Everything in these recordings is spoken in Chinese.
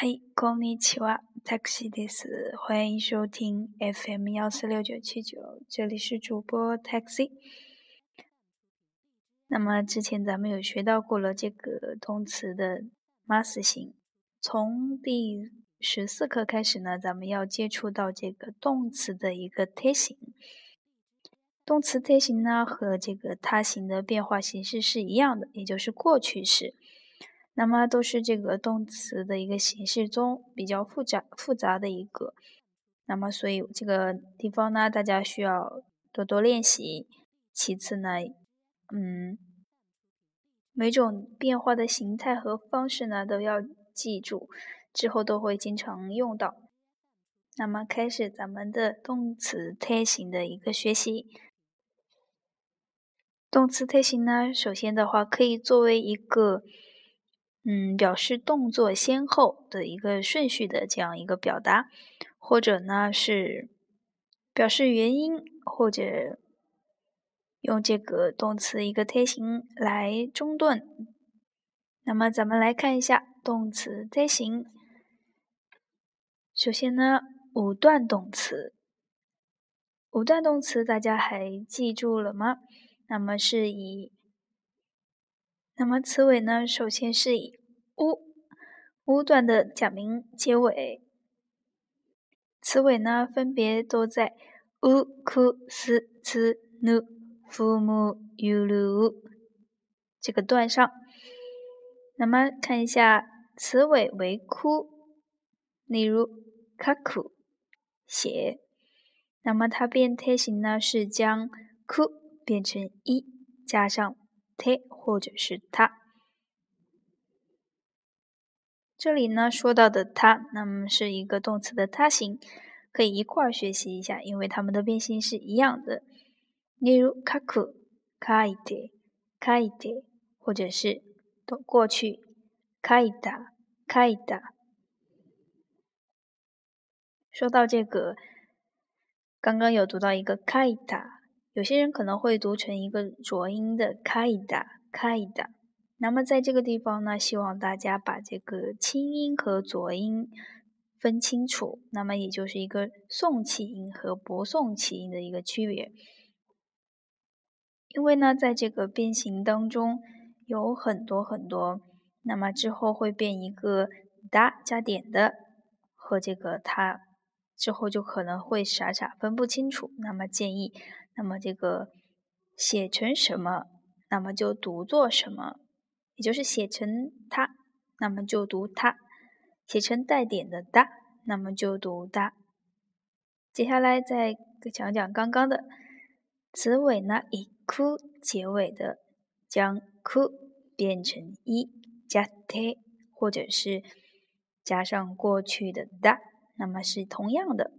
嗨，こんにちは，taxi です。欢迎收听 FM 幺四六九七九，这里是主播 taxi。那么之前咱们有学到过了这个动词的 mas 型。从第十四课开始呢，咱们要接触到这个动词的一个 t 形。型。动词 t 形型呢和这个它形的变化形式是一样的，也就是过去式。那么都是这个动词的一个形式中比较复杂复杂的一个，那么所以这个地方呢，大家需要多多练习。其次呢，嗯，每种变化的形态和方式呢都要记住，之后都会经常用到。那么开始咱们的动词特形的一个学习。动词特形呢，首先的话可以作为一个。嗯，表示动作先后的一个顺序的这样一个表达，或者呢是表示原因，或者用这个动词一个推形来中断。那么咱们来看一下动词推形。首先呢，五段动词，五段动词大家还记住了吗？那么是以，那么词尾呢，首先是以。五五段的假名结尾词尾呢，分别都在呜 ku、si、n 木 fu、这个段上。那么看一下词尾为哭，例如卡 a 写，那么它变特形呢是将哭变成一加上 t 或者是它。这里呢，说到的它，那么是一个动词的他形，可以一块儿学习一下，因为它们的变形是一样的。例如，kaku、k a i t t k a i t t 或者是过去 kaita、kaita。说到这个，刚刚有读到一个 kaita，有些人可能会读成一个浊音的 kaita、kaita。那么在这个地方呢，希望大家把这个清音和浊音分清楚。那么也就是一个送气音和不送气音的一个区别。因为呢，在这个变形当中有很多很多，那么之后会变一个“哒”加点的和这个“它”，之后就可能会傻傻分不清楚。那么建议，那么这个写成什么，那么就读作什么。也就是写成它，那么就读它；写成带点的哒，那么就读哒。接下来再讲讲刚刚的词尾呢，以哭 u 结尾的，将哭 u 变成 i 加 t，或者是加上过去的哒，那么是同样的。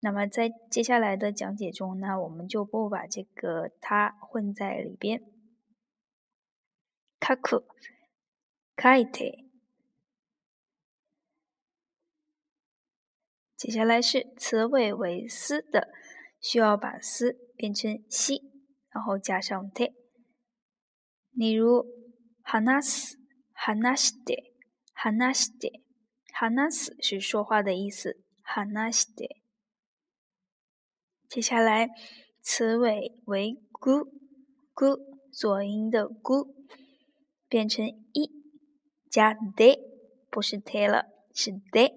那么在接下来的讲解中呢，我们就不把这个它混在里边。卡く、卡いて。接下来是词尾为“思”的，需要把“思”变成“西”，然后加上“て”。例如話す、話し斯話して、話す特 h 斯是说话的意思 h a n 接下来，词尾为“ぐ、ぐ”，左音的“ぐ”。变成一加得，不是特了，是得。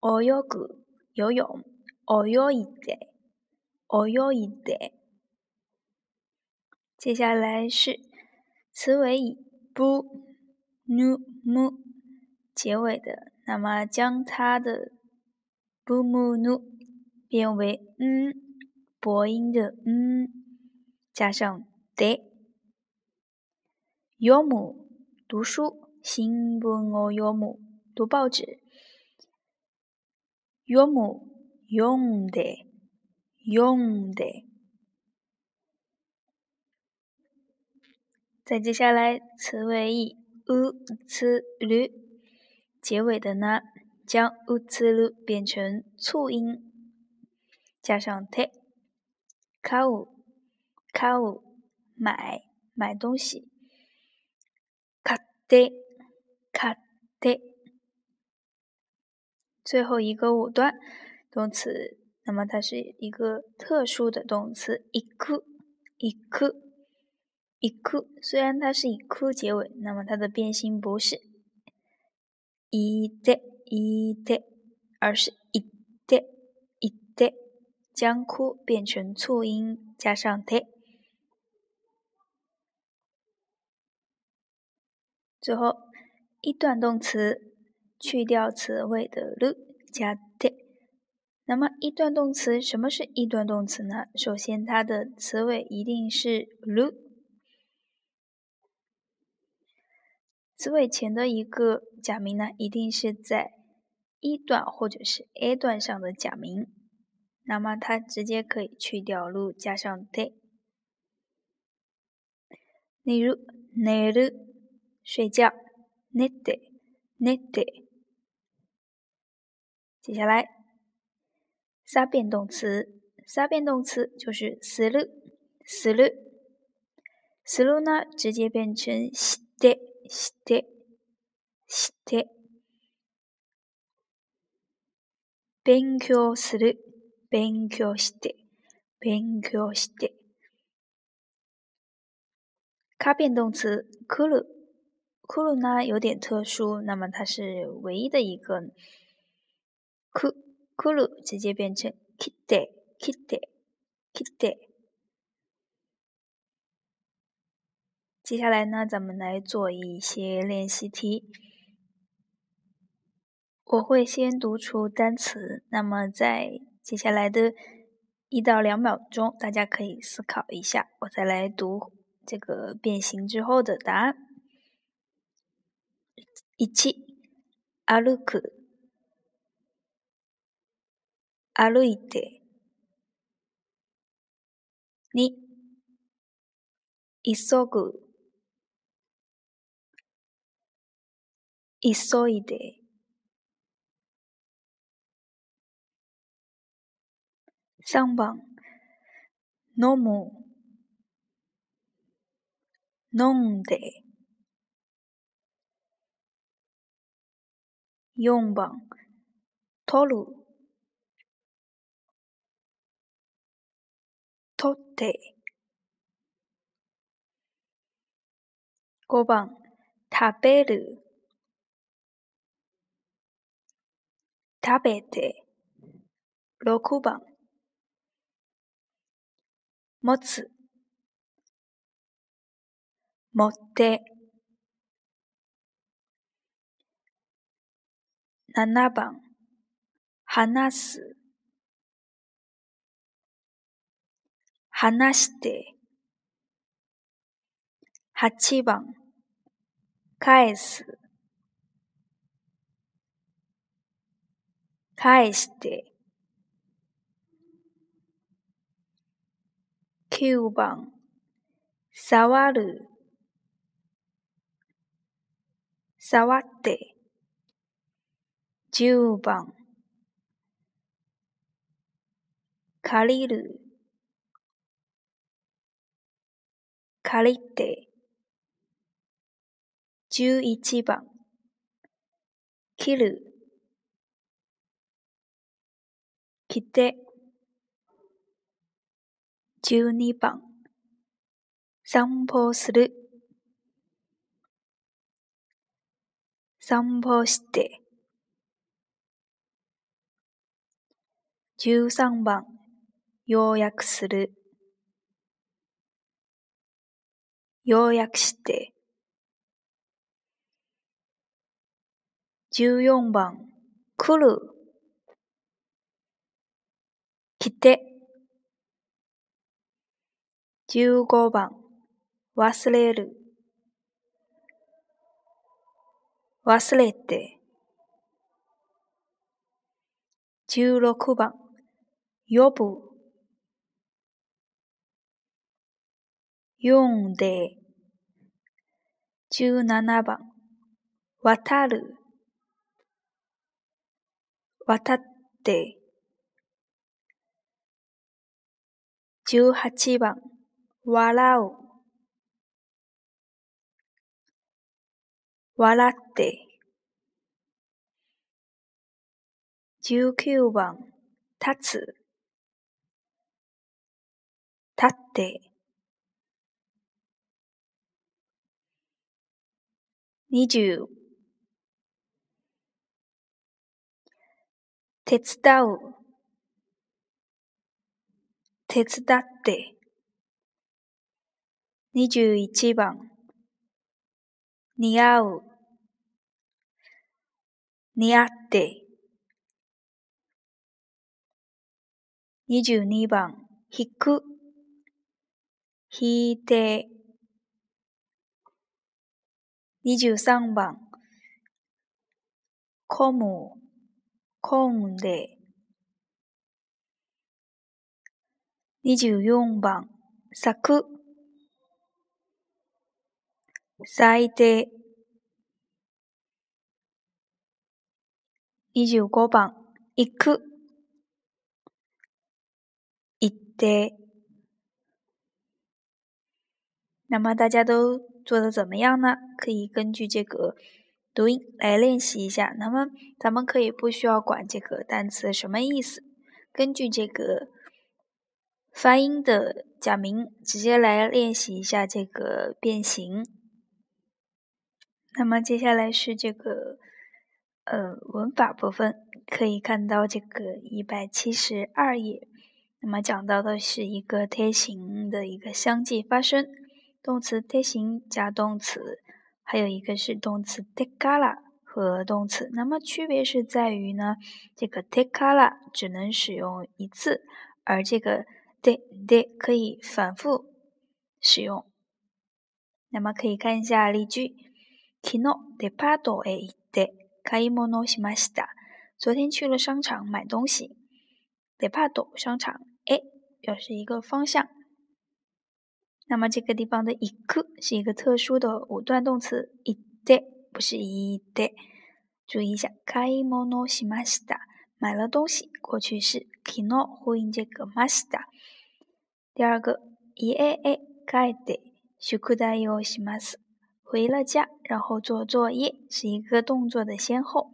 哦哟故游泳，哦哟一得，哦哟一得。接下来是词尾以 bu nu mu 结尾的，那么将它的 bu mu nu 变为嗯，薄音的嗯，加上得。岳母读书，新婚的岳母读报纸。岳母用的，用的。再接下来，词尾以 u、c、l 结尾的呢，将 u、c、l 变成促音，加上 t，k a u k a u 买买东西。的，卡的，最后一个五段动词，那么它是一个特殊的动词一哭一哭一哭。虽然它是以哭结尾，那么它的变形不是一的一的，而是一的一的，将哭变成促音加上的。最后一段动词去掉词尾的 “lu”，加 “de”。那么，一段动词什么是“一段动词”呢？首先，它的词尾一定是 “lu”，词尾前的一个假名呢，一定是在一段或者是 A 段上的假名。那么，它直接可以去掉 “lu”，加上 “de”。例如，“奈 l 睡觉，寝て、寝て。接下来，三变动词，三变动词就是する、する、する呢，直接变成して、して、して。勉強する、勉強して、勉強して。卡变动词、来る。窟鲁呢有点特殊，那么它是唯一的一个窟窟鲁直接变成 kite kite kite。接下来呢，咱们来做一些练习题。我会先读出单词，那么在接下来的一到两秒钟，大家可以思考一下，我再来读这个变形之后的答案。一、歩く、歩いて。二、急ぐ、急いで。三番、飲む、飲んで。4番取る取って5番食べる食べて6番持つ持って七番、話す。話して。八番、返す。返して。9番、触る。触って。10番借りる借りて11番切る着て12番散歩する散歩して13番、要約する。要約して。14番、来る。来て。15番、忘れる。忘れて。16番、呼ぶ読んで17番渡る渡って18番笑う笑って19番立つたって二十手伝う手伝って二十一番似合う似合って二十二番引くひいて、23番、こむ、こんで、24番、咲く、咲いて、25番、行く、行って、那么大家都做的怎么样呢？可以根据这个读音来练习一下。那么咱们可以不需要管这个单词什么意思，根据这个发音的假名，直接来练习一下这个变形。那么接下来是这个呃文法部分，可以看到这个一百七十二页，那么讲到的是一个贴型的一个相继发生。动词变形加动词，还有一个是动词 t e k a l a 和动词。那么区别是在于呢，这个 t e k a l a 只能使用一次，而这个 de de 可以反复使用。那么可以看一下例句：Kino de pardo de kaimono s h m a s t a 昨天去了商场买东西，de p a d o 商场，诶，表示一个方向。那么这个地方的一个是一个特殊的五段动词，一个不是一个，注意一下。買い物しました。买了东西，过去式。きの呼应这个ました。第二个，いええ帰って、宿題をします。回了家，然后做作业，是一个动作的先后。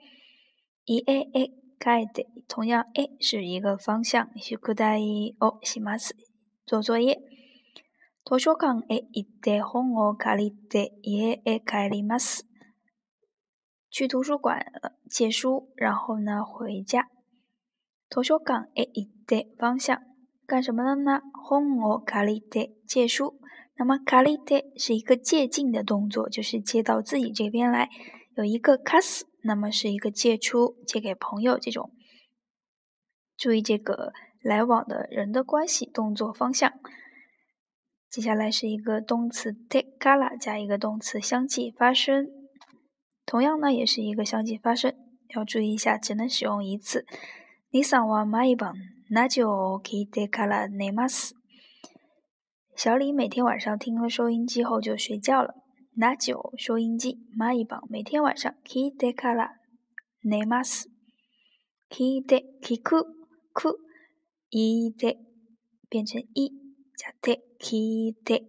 いええ帰って、同样え是一个方向，宿題をします。做作业。図書館へ一って本を借りて家诶帰ります。去图书馆借书，然后呢回家。書館へ行一て方向干什么的呢？红我咖喱て借书。那么咖喱的是一个借进的动作，就是借到自己这边来。有一个卡斯，那么是一个借出，借给朋友这种。注意这个来往的人的关系，动作方向。接下来是一个动词 t e c a l a 加一个动词相继发生，同样呢也是一个相继发生，要注意一下只能使用一次。你想玩蚂蚁磅，那就去 decala n mas。小李每天晚上听了收音机后就睡觉了。那就收音机蚂蚁磅，每天晚上去 decala ne mas。去 de 去 ku ku，伊 de 变成伊。じゃて、聞いて。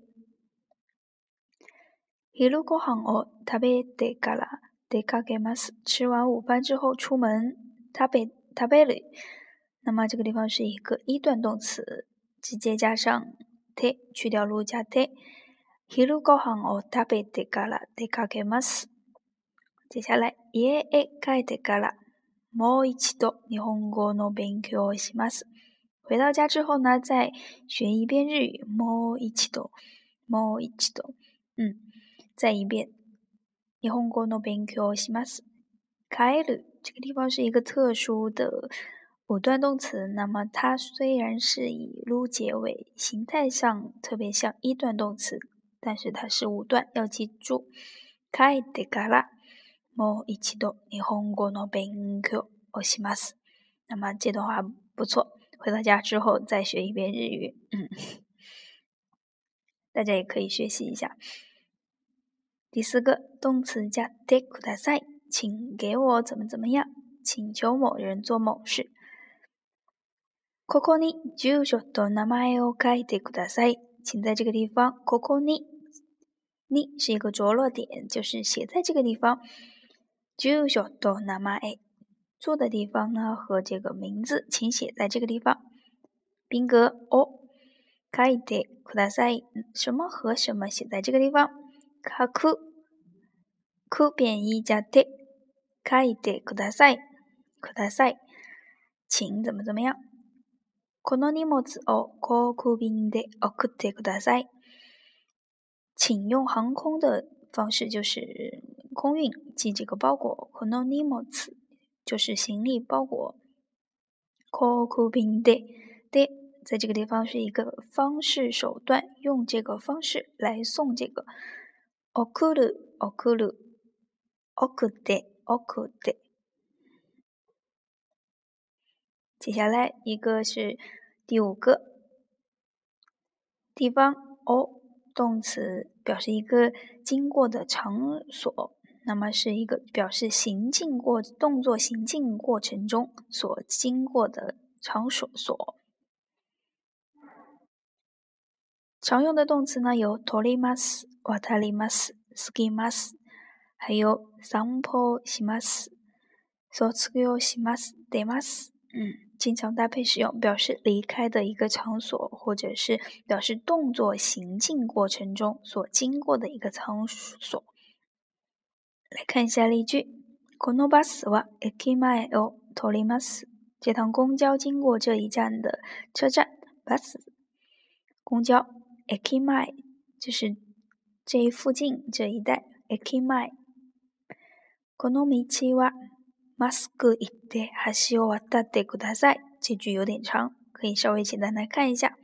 昼ご飯を食べてから出かけます。吃完午饭之后出门。食べ、食べる。那么这个地方是一个一段动词，直接加上て、去掉路 u 加て。昼ご飯を食べてから出かけます。接下来、家へ帰ってから、もう一度日本語の勉強をします。回到家之后呢，再学一遍日语。猫一起哆，猫一起嗯，再一遍。日本語の勉強します。开鲁，这个地方是一个特殊的五段动词。那么它虽然是以撸”结尾，形态上特别像一段动词，但是它是五段，要记住。开的嘎啦，猫一起哆，日本語の勉強をします。那么这段话不错。回到家之后再学一遍日语，嗯，大家也可以学习一下。第四个动词加てください，请给我怎么怎么样，请求某人做某事。ここに住所と名前を書いてください，请在这个地方。ここに，你是一个着落点，就是写在这个地方。住所と名前。坐的地方呢？和这个名字，请写在这个地方。宾格哦，書いてください。什么和什么写在这个地方？航空便意じゃて書いてください。ください，请怎么怎么样？この荷物を航空便で送ってください。请用航空的方式，就是空运寄这个包裹。この荷物。就是行李包裹，koku bin 在这个地方是一个方式手段，用这个方式来送这个，okuru okuru oku de oku de。接下来一个是第五个地方，o 动词表示一个经过的场所。那么是一个表示行进过动作行进过程中所经过的场所。所常用的动词呢，有 t o r i m a s w a t i m a s s k i m a s 还有 s a m p o s i m a s s o t z s u i m a s d e m a s 嗯，经常搭配使用，表示离开的一个场所，或者是表示动作行进过程中所经过的一个场所。来看一下例句。このバスは駅前を通ります。这趟公交经过这一站的车站。バス，公交。駅前就是这一附近这一带。駅前。この道はマスクいて橋を渡ってください。这句有点长，可以稍微简单来看一下。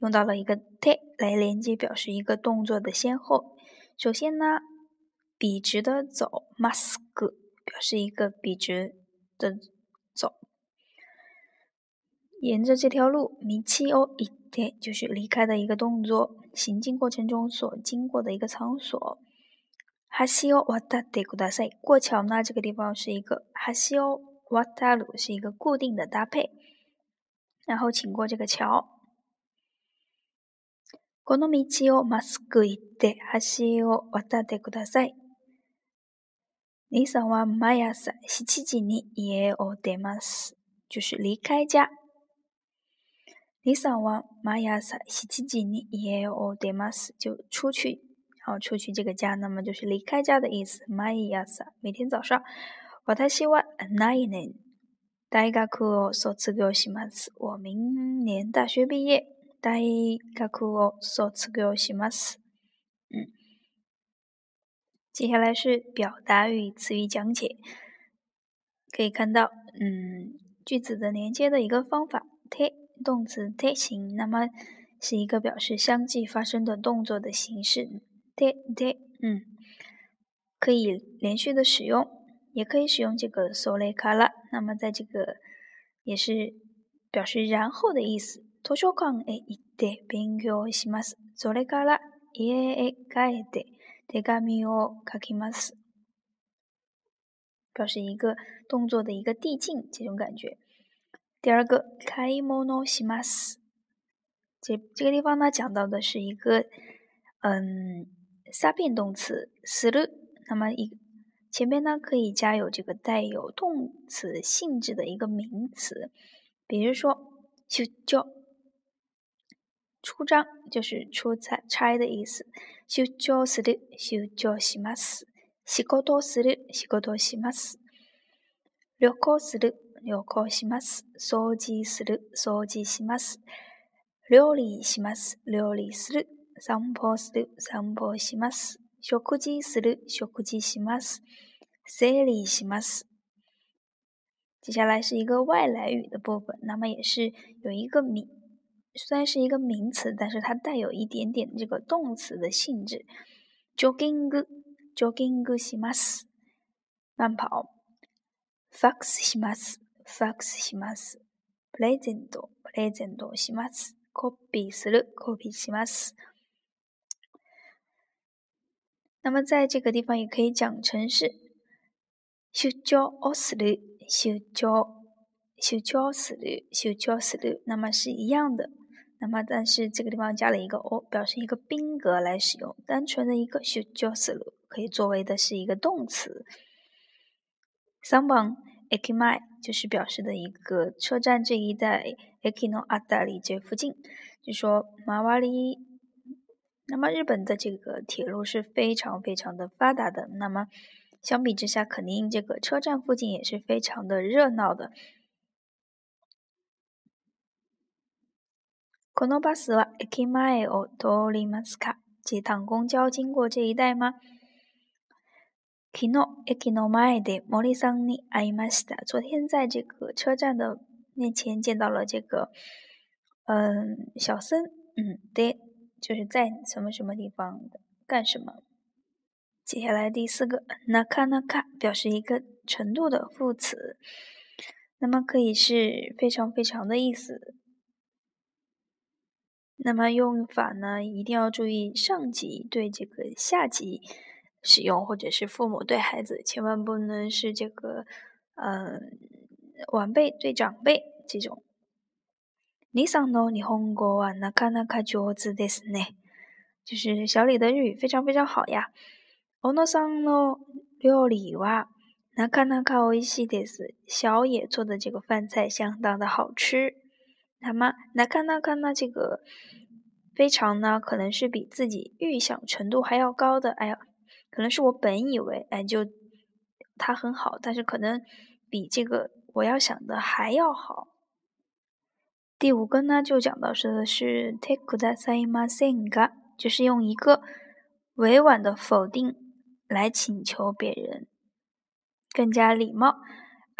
用到了一个て来连接，表示一个动作的先后。首先呢。笔直的走，mask 表示一个笔直的走。沿着这条路，michi o i t 就是离开的一个动作，行进过程中所经过的一个场所。hasio w a t a d e kudasai 过桥呢，这个地方是一个 hasio w a t a r 是一个固定的搭配。然后请过这个桥。この道をまっすぐ行って橋を渡ってください。你上完玛雅斯星期几呢？伊哦得吗就是离开家。你上完玛雅斯星期几呢？伊哦得吗就出去，后出去这个家，那么就是离开家的意思。玛雅斯，每天早上。私は来年大学を卒業します。我明年大学毕业。大学を卒業します。接下来是表达与词语讲解，可以看到，嗯，句子的连接的一个方法，te 动词 te 形，那么是一个表示相继发生的动作的形式，te te，嗯，可以连续的使用，也可以使用这个それから，那么在这个也是表示然后的意思，途中から行って勉強します。それから家へ帰って。手紙を書きます。表示一个动作的一个递进这种感觉。第二个开摩诺西玛斯。这这个地方呢讲到的是一个嗯，三变动词する。那么一前面呢可以加有这个带有动词性质的一个名词，比如说就叫。出张就是出差差的意思。出張する、出張します。仕事する、仕事します。旅行する、旅行します。掃除する、掃除します。料理します、料理する。散歩する、散歩します。食事する、食事します。整理します。接下来是一个外来语的部分，那么也是有一个米。虽然是一个名词，但是它带有一点点这个动词的性质。jogging，jogging します。慢跑。fax します。fax します。プレゼント、プレゼントします。copy する、copy します。那么在这个地方也可以讲成是、手紙を修く、修桥。手紙を書修桥。紙を書く，那么是一样的。那么，但是这个地方加了一个 o，表示一个宾格来使用。单纯的一个 s h u j o z u 可以作为的是一个动词。s a m b o n g ekimai 就是表示的一个车站这一带 ekino a d a l i 这附近，就说马万里。那么日本的这个铁路是非常非常的发达的。那么相比之下，肯定这个车站附近也是非常的热闹的。このバスは駅前を通りますか？这趟公交经过这一带吗？昨日駅の前でモリさんに会いました。昨天在这个车站的面前见到了这个，嗯，小森，嗯的，就是在什么什么地方干什么。接下来第四个、ナカナカ表示一个程度的副词，那么可以是非常非常的意思。那么用法呢，一定要注意上级对这个下级使用，或者是父母对孩子，千万不能是这个，嗯，晚辈对长辈这种。李桑んの日本語はなかなか上手ですね。就是小李的日语非常非常好呀。おのさんの料理はなかなか美味しいです。小野做的这个饭菜相当的好吃。那么来看，那看呢，这个非常呢，可能是比自己预想程度还要高的。哎呀，可能是我本以为，哎，就他很好，但是可能比这个我要想的还要好。第五个呢，就讲到说的是 “teku a k da saima sen ga”，就是用一个委婉的否定来请求别人，更加礼貌。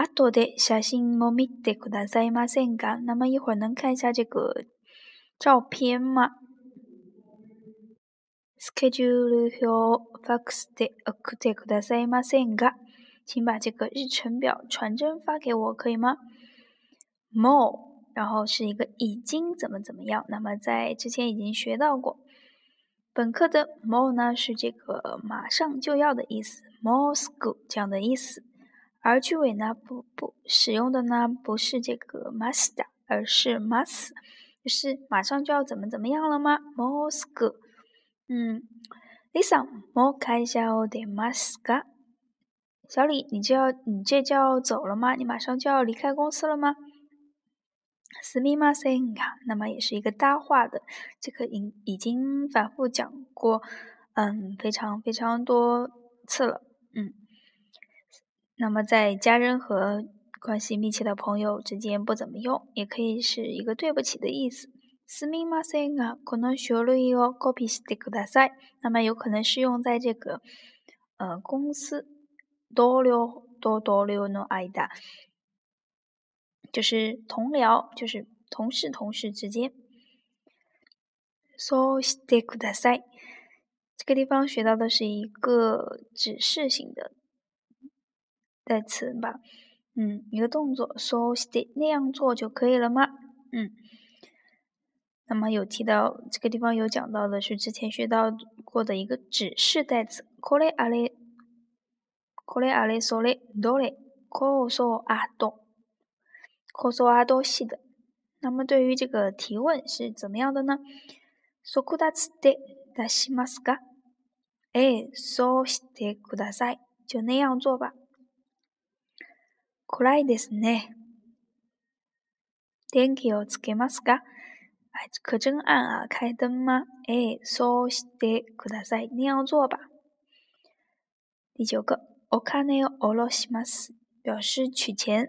阿多的写真も見てくださいませ那么一会儿能看一下这个照片吗？Schedule your fax day again くださいませんか？请把这个日程表传真发给我，可以吗？More，然后是一个已经怎么怎么样。那么在之前已经学到过，本课的 more 呢是这个马上就要的意思，more school 这样的意思。而句尾呢，不不使用的呢，不是这个 m u s t 而是 must，就是马上就要怎么怎么样了吗 m o s c o 嗯，Lisa，more 开的 m u s 小李，你就要你这就要走了吗？你马上就要离开公司了吗 s 密 m á s e n 那么也是一个搭话的，这个已已经反复讲过，嗯，非常非常多次了，嗯。那么，在家人和关系密切的朋友之间不怎么用，也可以是一个对不起的意思。私密マセア可能学了一个高品级的クタセ，那么有可能是用在这个呃公司、同僚、同同僚の間，就是同僚，就是同事、同事之间。ソーステクタセ，这个地方学到的是一个指示性的。在此吧嗯一个动作 so s t 那样做就可以了吗嗯那么有提到这个地方有讲到的是之前学到过的一个指示代词可怜阿里 koreali sorry dolly korea 那么对于这个提问是怎么样的呢 so kudax day 大西马斯克 so s t a 就那样做吧暗ですね。電気をつけますか？哎，可真暗啊！开灯嗎？哎，そうして、くださえ、一定要做吧。第九個、お金をろします、表示取钱。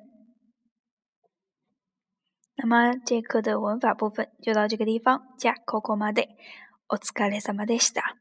那么这课的文法部分就到这个地方。じゃ、ココまで、おつれさでした。